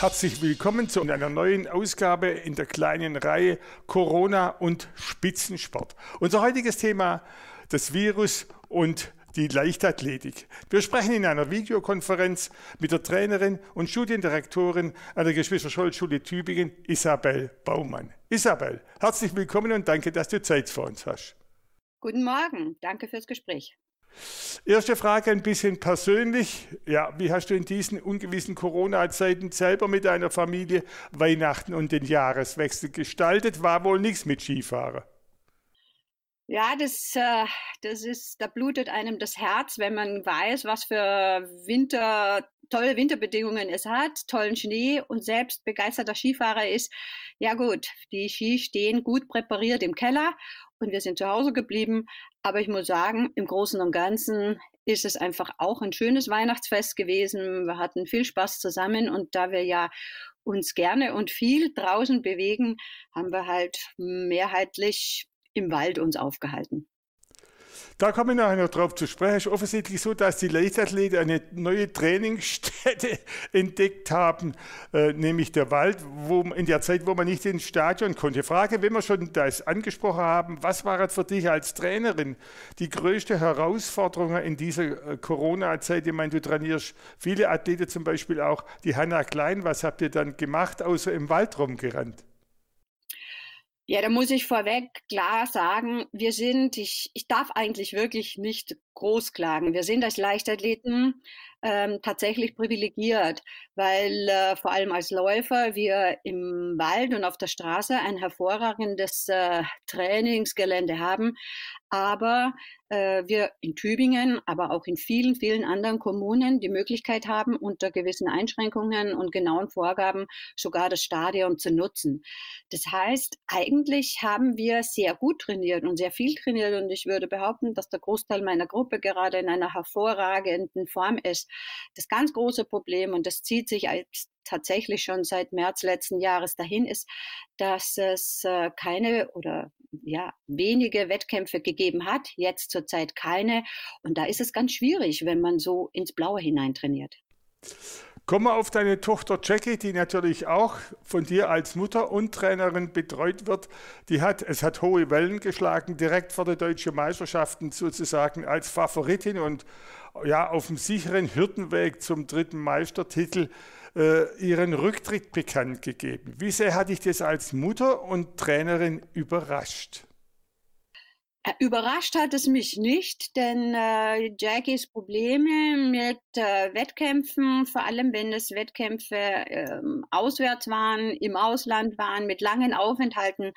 Herzlich willkommen zu einer neuen Ausgabe in der kleinen Reihe Corona und Spitzensport. Unser heutiges Thema, das Virus und die Leichtathletik. Wir sprechen in einer Videokonferenz mit der Trainerin und Studiendirektorin an der Geschwister-Scholl-Schule Tübingen, Isabel Baumann. Isabel, herzlich willkommen und danke, dass du Zeit für uns hast. Guten Morgen, danke fürs Gespräch. Erste Frage ein bisschen persönlich. Ja, wie hast du in diesen ungewissen Corona-Zeiten selber mit deiner Familie Weihnachten und den Jahreswechsel gestaltet? War wohl nichts mit Skifahren. Ja, das, äh, das ist, da blutet einem das Herz, wenn man weiß, was für Winter, tolle Winterbedingungen es hat, tollen Schnee und selbst begeisterter Skifahrer ist. Ja gut, die Ski stehen gut präpariert im Keller und wir sind zu Hause geblieben. Aber ich muss sagen, im Großen und Ganzen ist es einfach auch ein schönes Weihnachtsfest gewesen. Wir hatten viel Spaß zusammen und da wir ja uns gerne und viel draußen bewegen, haben wir halt mehrheitlich im Wald uns aufgehalten. Da komme ich nachher noch drauf zu sprechen. Es ist offensichtlich so, dass die Leichtathleten eine neue Trainingsstätte entdeckt haben, äh, nämlich der Wald, wo in der Zeit, wo man nicht ins Stadion konnte. Frage, wenn wir schon das angesprochen haben, was war für dich als Trainerin die größte Herausforderung in dieser äh, Corona-Zeit? Ich meine, du trainierst viele Athleten, zum Beispiel auch die Hanna Klein. Was habt ihr dann gemacht, außer im Wald rumgerannt? Ja, da muss ich vorweg klar sagen, wir sind, ich, ich darf eigentlich wirklich nicht groß klagen. Wir sind als Leichtathleten ähm, tatsächlich privilegiert, weil äh, vor allem als Läufer wir im Wald und auf der Straße ein hervorragendes äh, Trainingsgelände haben, aber äh, wir in Tübingen, aber auch in vielen, vielen anderen Kommunen die Möglichkeit haben, unter gewissen Einschränkungen und genauen Vorgaben sogar das Stadion zu nutzen. Das heißt, eigentlich haben wir sehr gut trainiert und sehr viel trainiert und ich würde behaupten, dass der Großteil meiner Gruppe gerade in einer hervorragenden Form ist. Das ganz große Problem, und das zieht sich als tatsächlich schon seit März letzten Jahres dahin ist, dass es äh, keine oder ja, wenige Wettkämpfe gegeben hat, jetzt zurzeit keine. Und da ist es ganz schwierig, wenn man so ins Blaue hinein trainiert. Kommen wir auf deine Tochter Jackie, die natürlich auch von dir als Mutter und Trainerin betreut wird. Die hat, es hat hohe Wellen geschlagen, direkt vor der deutschen Meisterschaften sozusagen als Favoritin und ja, auf dem sicheren Hürdenweg zum dritten Meistertitel äh, ihren Rücktritt bekannt gegeben. Wie sehr hat dich das als Mutter und Trainerin überrascht? Äh, überrascht hat es mich nicht, denn äh, Jackies Probleme mit äh, Wettkämpfen, vor allem wenn es Wettkämpfe äh, auswärts waren, im Ausland waren, mit langen Aufenthalten,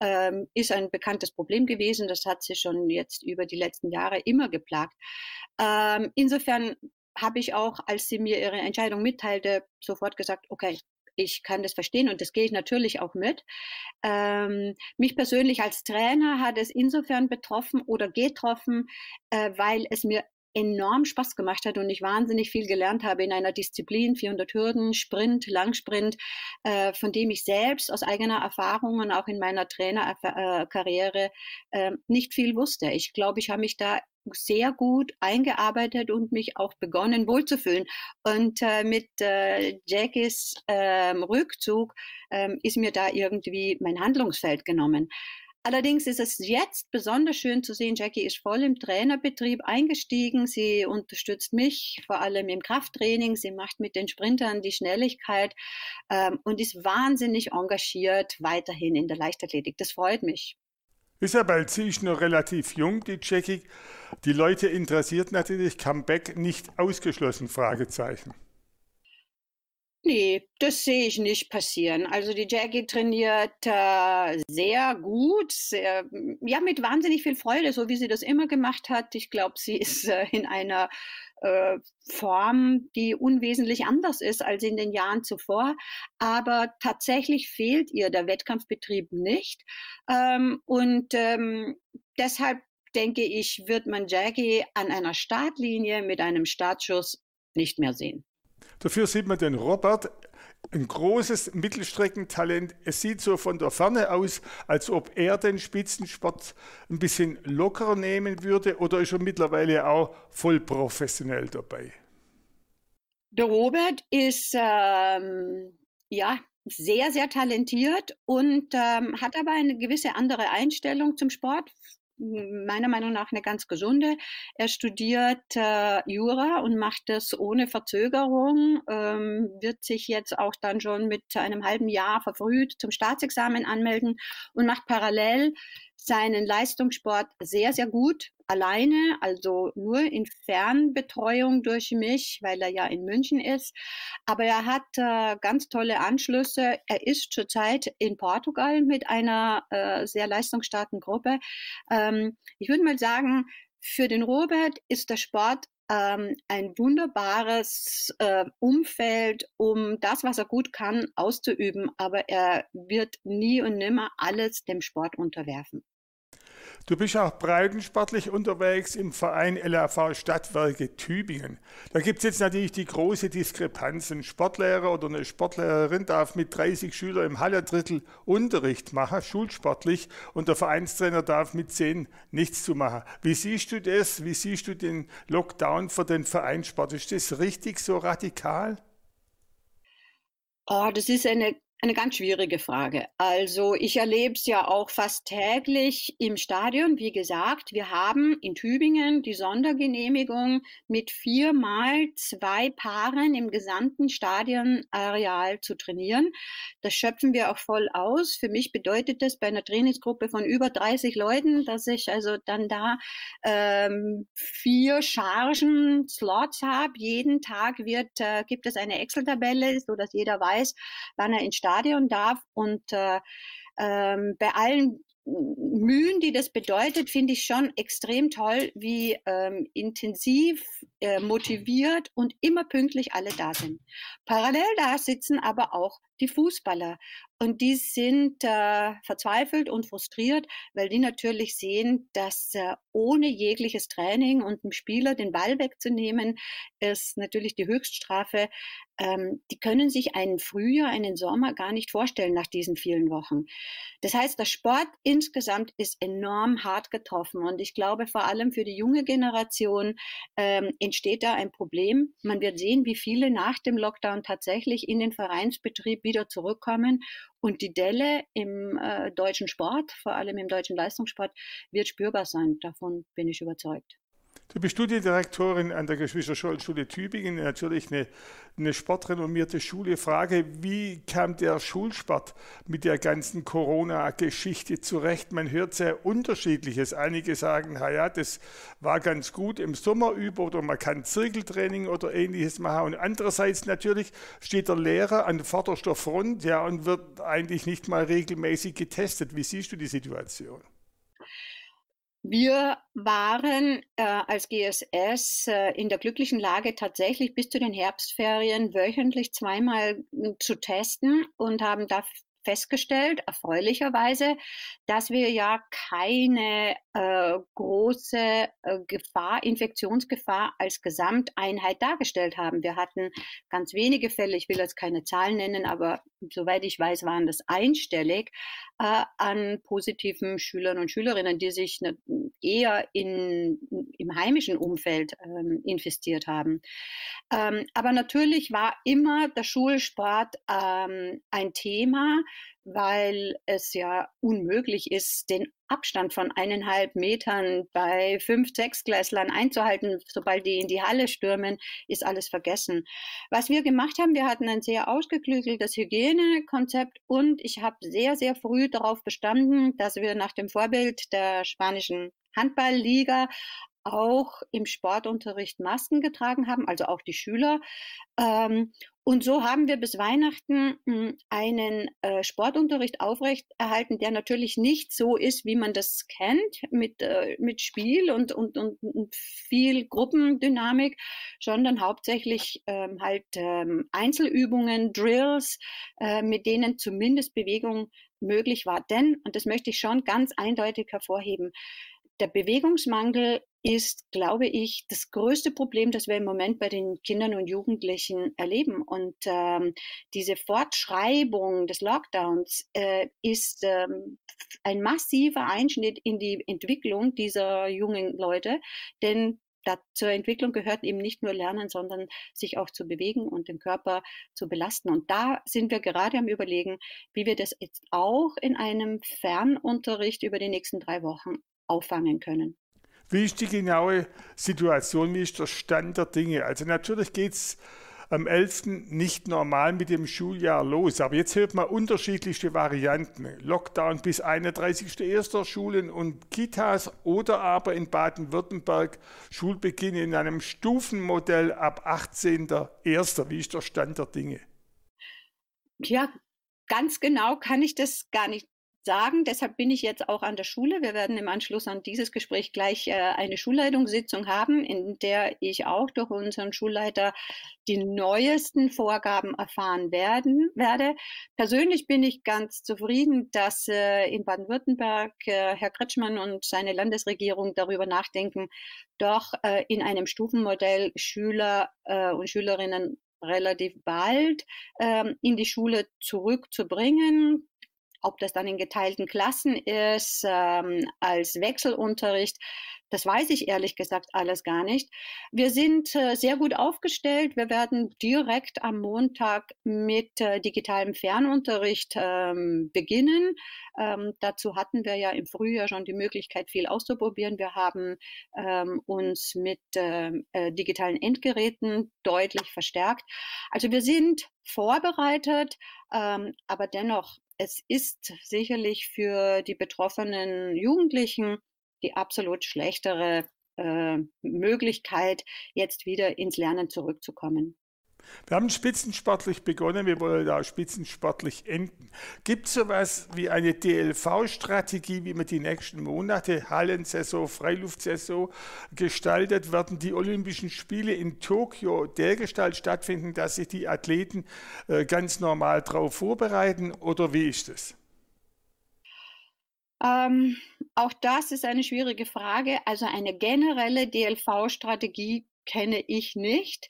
ähm, ist ein bekanntes Problem gewesen. Das hat sie schon jetzt über die letzten Jahre immer geplagt. Ähm, insofern habe ich auch, als sie mir ihre Entscheidung mitteilte, sofort gesagt, okay, ich kann das verstehen und das gehe ich natürlich auch mit. Ähm, mich persönlich als Trainer hat es insofern betroffen oder getroffen, äh, weil es mir enorm Spaß gemacht hat und ich wahnsinnig viel gelernt habe in einer Disziplin, 400 Hürden, Sprint, Langsprint, äh, von dem ich selbst aus eigener Erfahrung und auch in meiner Trainerkarriere äh, nicht viel wusste. Ich glaube, ich habe mich da sehr gut eingearbeitet und mich auch begonnen wohlzufühlen. Und äh, mit äh, Jackies ähm, Rückzug ähm, ist mir da irgendwie mein Handlungsfeld genommen. Allerdings ist es jetzt besonders schön zu sehen, Jackie ist voll im Trainerbetrieb eingestiegen. Sie unterstützt mich vor allem im Krafttraining. Sie macht mit den Sprintern die Schnelligkeit ähm, und ist wahnsinnig engagiert weiterhin in der Leichtathletik. Das freut mich. Isabel, sie ist noch relativ jung, die Jackie. Die Leute interessiert natürlich Comeback nicht ausgeschlossen, Fragezeichen. Nee, das sehe ich nicht passieren. Also die Jackie trainiert äh, sehr gut, sehr, ja, mit wahnsinnig viel Freude, so wie sie das immer gemacht hat. Ich glaube, sie ist äh, in einer äh, Form, die unwesentlich anders ist als in den Jahren zuvor. Aber tatsächlich fehlt ihr der Wettkampfbetrieb nicht. Ähm, und ähm, deshalb denke ich, wird man Jackie an einer Startlinie mit einem Startschuss nicht mehr sehen. Dafür sieht man den Robert, ein großes Mittelstreckentalent. Es sieht so von der Ferne aus, als ob er den Spitzensport ein bisschen lockerer nehmen würde oder ist er mittlerweile auch voll professionell dabei? Der Robert ist ähm, ja, sehr, sehr talentiert und ähm, hat aber eine gewisse andere Einstellung zum Sport meiner Meinung nach eine ganz gesunde. Er studiert äh, Jura und macht das ohne Verzögerung, ähm, wird sich jetzt auch dann schon mit einem halben Jahr verfrüht zum Staatsexamen anmelden und macht parallel seinen Leistungssport sehr, sehr gut alleine, also nur in Fernbetreuung durch mich, weil er ja in München ist. Aber er hat äh, ganz tolle Anschlüsse. Er ist zurzeit in Portugal mit einer äh, sehr leistungsstarken Gruppe. Ähm, ich würde mal sagen, für den Robert ist der Sport ähm, ein wunderbares äh, Umfeld, um das, was er gut kann, auszuüben. Aber er wird nie und nimmer alles dem Sport unterwerfen. Du bist auch breitensportlich unterwegs im Verein LAV Stadtwerke Tübingen. Da gibt es jetzt natürlich die große Diskrepanz. Ein Sportlehrer oder eine Sportlehrerin darf mit 30 Schülern im Hallerdrittel Unterricht machen, schulsportlich, und der Vereinstrainer darf mit 10 nichts zu machen. Wie siehst du das? Wie siehst du den Lockdown für den Vereinssport? Ist das richtig so radikal? Oh, das ist eine eine ganz schwierige Frage. Also ich erlebe es ja auch fast täglich im Stadion. Wie gesagt, wir haben in Tübingen die Sondergenehmigung mit viermal zwei Paaren im gesamten Stadionareal zu trainieren. Das schöpfen wir auch voll aus. Für mich bedeutet das bei einer Trainingsgruppe von über 30 Leuten, dass ich also dann da ähm, vier Chargen, Slots habe. Jeden Tag wird, äh, gibt es eine Excel-Tabelle, so dass jeder weiß, wann er ins Stadion Stadion darf. Und äh, ähm, bei allen Mühen, die das bedeutet, finde ich schon extrem toll, wie ähm, intensiv, äh, motiviert und immer pünktlich alle da sind. Parallel da sitzen aber auch die Fußballer. Und die sind äh, verzweifelt und frustriert, weil die natürlich sehen, dass äh, ohne jegliches Training und dem Spieler den Ball wegzunehmen, ist natürlich die Höchststrafe. Ähm, die können sich einen Frühjahr, einen Sommer gar nicht vorstellen nach diesen vielen Wochen. Das heißt, der Sport insgesamt ist enorm hart getroffen. Und ich glaube, vor allem für die junge Generation ähm, entsteht da ein Problem. Man wird sehen, wie viele nach dem Lockdown tatsächlich in den Vereinsbetrieb wieder zurückkommen. Und die Delle im äh, deutschen Sport, vor allem im deutschen Leistungssport, wird spürbar sein. Davon bin ich überzeugt. Du bist Studiendirektorin an der Geschwister-Scholl-Schule Tübingen, natürlich eine, eine sportrenommierte Schule. Frage, wie kam der Schulsport mit der ganzen Corona-Geschichte zurecht? Man hört sehr Unterschiedliches. Einige sagen, ja, das war ganz gut im Sommer über oder man kann Zirkeltraining oder ähnliches machen. Und andererseits natürlich steht der Lehrer an vorderster Front ja, und wird eigentlich nicht mal regelmäßig getestet. Wie siehst du die Situation? Wir waren äh, als GSS äh, in der glücklichen Lage, tatsächlich bis zu den Herbstferien wöchentlich zweimal äh, zu testen und haben da festgestellt, erfreulicherweise, dass wir ja keine äh, große äh, Gefahr, Infektionsgefahr als Gesamteinheit dargestellt haben. Wir hatten ganz wenige Fälle, ich will jetzt keine Zahlen nennen, aber soweit ich weiß, waren das einstellig äh, an positiven Schülern und Schülerinnen, die sich ne, eher in, im heimischen Umfeld ähm, infiziert haben. Ähm, aber natürlich war immer der Schulsport ähm, ein Thema, weil es ja unmöglich ist, den Abstand von eineinhalb Metern bei fünf, sechs Gleislern einzuhalten. Sobald die in die Halle stürmen, ist alles vergessen. Was wir gemacht haben, wir hatten ein sehr ausgeklügeltes Hygienekonzept und ich habe sehr, sehr früh darauf bestanden, dass wir nach dem Vorbild der spanischen Handballliga auch im Sportunterricht Masken getragen haben, also auch die Schüler. Ähm, und so haben wir bis Weihnachten hm, einen äh, Sportunterricht aufrechterhalten, der natürlich nicht so ist, wie man das kennt, mit, äh, mit Spiel und, und, und, viel Gruppendynamik, sondern hauptsächlich ähm, halt ähm, Einzelübungen, Drills, äh, mit denen zumindest Bewegung möglich war. Denn, und das möchte ich schon ganz eindeutig hervorheben, der Bewegungsmangel ist, glaube ich, das größte Problem, das wir im Moment bei den Kindern und Jugendlichen erleben. Und ähm, diese Fortschreibung des Lockdowns äh, ist ähm, ein massiver Einschnitt in die Entwicklung dieser jungen Leute, denn da, zur Entwicklung gehört eben nicht nur Lernen, sondern sich auch zu bewegen und den Körper zu belasten. Und da sind wir gerade am Überlegen, wie wir das jetzt auch in einem Fernunterricht über die nächsten drei Wochen auffangen können. Wie ist die genaue Situation? Wie ist der Stand der Dinge? Also natürlich geht es am 11. nicht normal mit dem Schuljahr los. Aber jetzt hört man unterschiedlichste Varianten. Lockdown bis 31.01. Schulen und Kitas oder aber in Baden-Württemberg Schulbeginn in einem Stufenmodell ab 18.01. Wie ist der Stand der Dinge? Ja, ganz genau kann ich das gar nicht sagen. Deshalb bin ich jetzt auch an der Schule. Wir werden im Anschluss an dieses Gespräch gleich äh, eine Schulleitungssitzung haben, in der ich auch durch unseren Schulleiter die neuesten Vorgaben erfahren werden werde. Persönlich bin ich ganz zufrieden, dass äh, in Baden-Württemberg äh, Herr Kretschmann und seine Landesregierung darüber nachdenken, doch äh, in einem Stufenmodell Schüler äh, und Schülerinnen relativ bald ähm, in die Schule zurückzubringen. Ob das dann in geteilten Klassen ist, ähm, als Wechselunterricht, das weiß ich ehrlich gesagt alles gar nicht. Wir sind äh, sehr gut aufgestellt. Wir werden direkt am Montag mit äh, digitalem Fernunterricht ähm, beginnen. Ähm, dazu hatten wir ja im Frühjahr schon die Möglichkeit, viel auszuprobieren. Wir haben ähm, uns mit ähm, äh, digitalen Endgeräten deutlich verstärkt. Also wir sind vorbereitet, ähm, aber dennoch es ist sicherlich für die betroffenen Jugendlichen die absolut schlechtere äh, Möglichkeit, jetzt wieder ins Lernen zurückzukommen. Wir haben spitzensportlich begonnen, wir wollen da spitzensportlich enden. Gibt es sowas wie eine DLV-Strategie, wie man die nächsten Monate, Hallensaison, Freiluftsaison gestaltet? Werden die Olympischen Spiele in Tokio dergestalt stattfinden, dass sich die Athleten äh, ganz normal darauf vorbereiten oder wie ist es? Ähm, auch das ist eine schwierige Frage. Also eine generelle DLV-Strategie kenne ich nicht.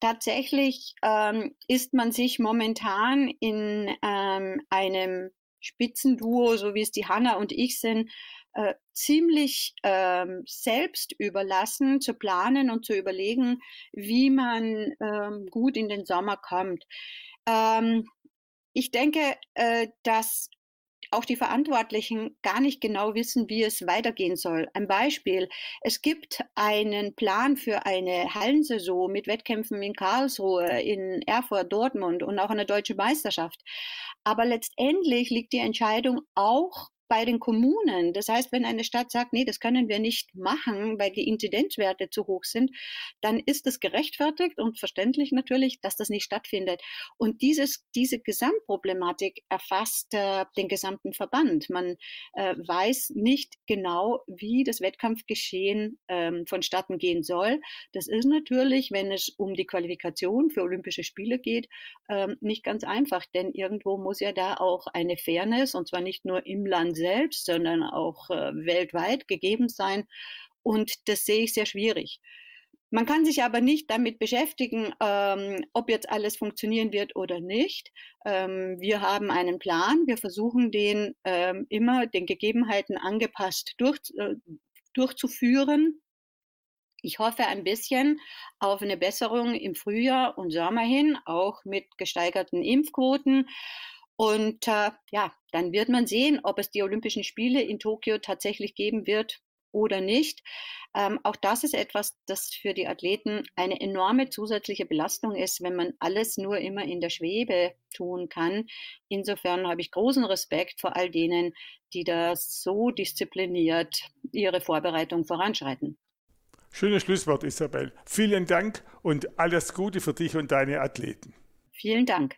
Tatsächlich ähm, ist man sich momentan in ähm, einem Spitzenduo, so wie es die Hanna und ich sind, äh, ziemlich ähm, selbst überlassen, zu planen und zu überlegen, wie man ähm, gut in den Sommer kommt. Ähm, ich denke, äh, dass auch die Verantwortlichen gar nicht genau wissen, wie es weitergehen soll. Ein Beispiel. Es gibt einen Plan für eine Hallensaison mit Wettkämpfen in Karlsruhe, in Erfurt, Dortmund und auch eine deutsche Meisterschaft. Aber letztendlich liegt die Entscheidung auch bei den Kommunen. Das heißt, wenn eine Stadt sagt, nee, das können wir nicht machen, weil die Inzidenzwerte zu hoch sind, dann ist es gerechtfertigt und verständlich natürlich, dass das nicht stattfindet. Und dieses, diese Gesamtproblematik erfasst äh, den gesamten Verband. Man äh, weiß nicht genau, wie das Wettkampfgeschehen ähm, vonstatten gehen soll. Das ist natürlich, wenn es um die Qualifikation für Olympische Spiele geht, ähm, nicht ganz einfach, denn irgendwo muss ja da auch eine Fairness, und zwar nicht nur im Land selbst, sondern auch äh, weltweit gegeben sein. Und das sehe ich sehr schwierig. Man kann sich aber nicht damit beschäftigen, ähm, ob jetzt alles funktionieren wird oder nicht. Ähm, wir haben einen Plan. Wir versuchen den ähm, immer den Gegebenheiten angepasst durch, äh, durchzuführen. Ich hoffe ein bisschen auf eine Besserung im Frühjahr und Sommer hin, auch mit gesteigerten Impfquoten. Und äh, ja, dann wird man sehen, ob es die Olympischen Spiele in Tokio tatsächlich geben wird oder nicht. Ähm, auch das ist etwas, das für die Athleten eine enorme zusätzliche Belastung ist, wenn man alles nur immer in der Schwebe tun kann. Insofern habe ich großen Respekt vor all denen, die da so diszipliniert ihre Vorbereitung voranschreiten. Schönes Schlusswort, Isabel. Vielen Dank und alles Gute für dich und deine Athleten. Vielen Dank.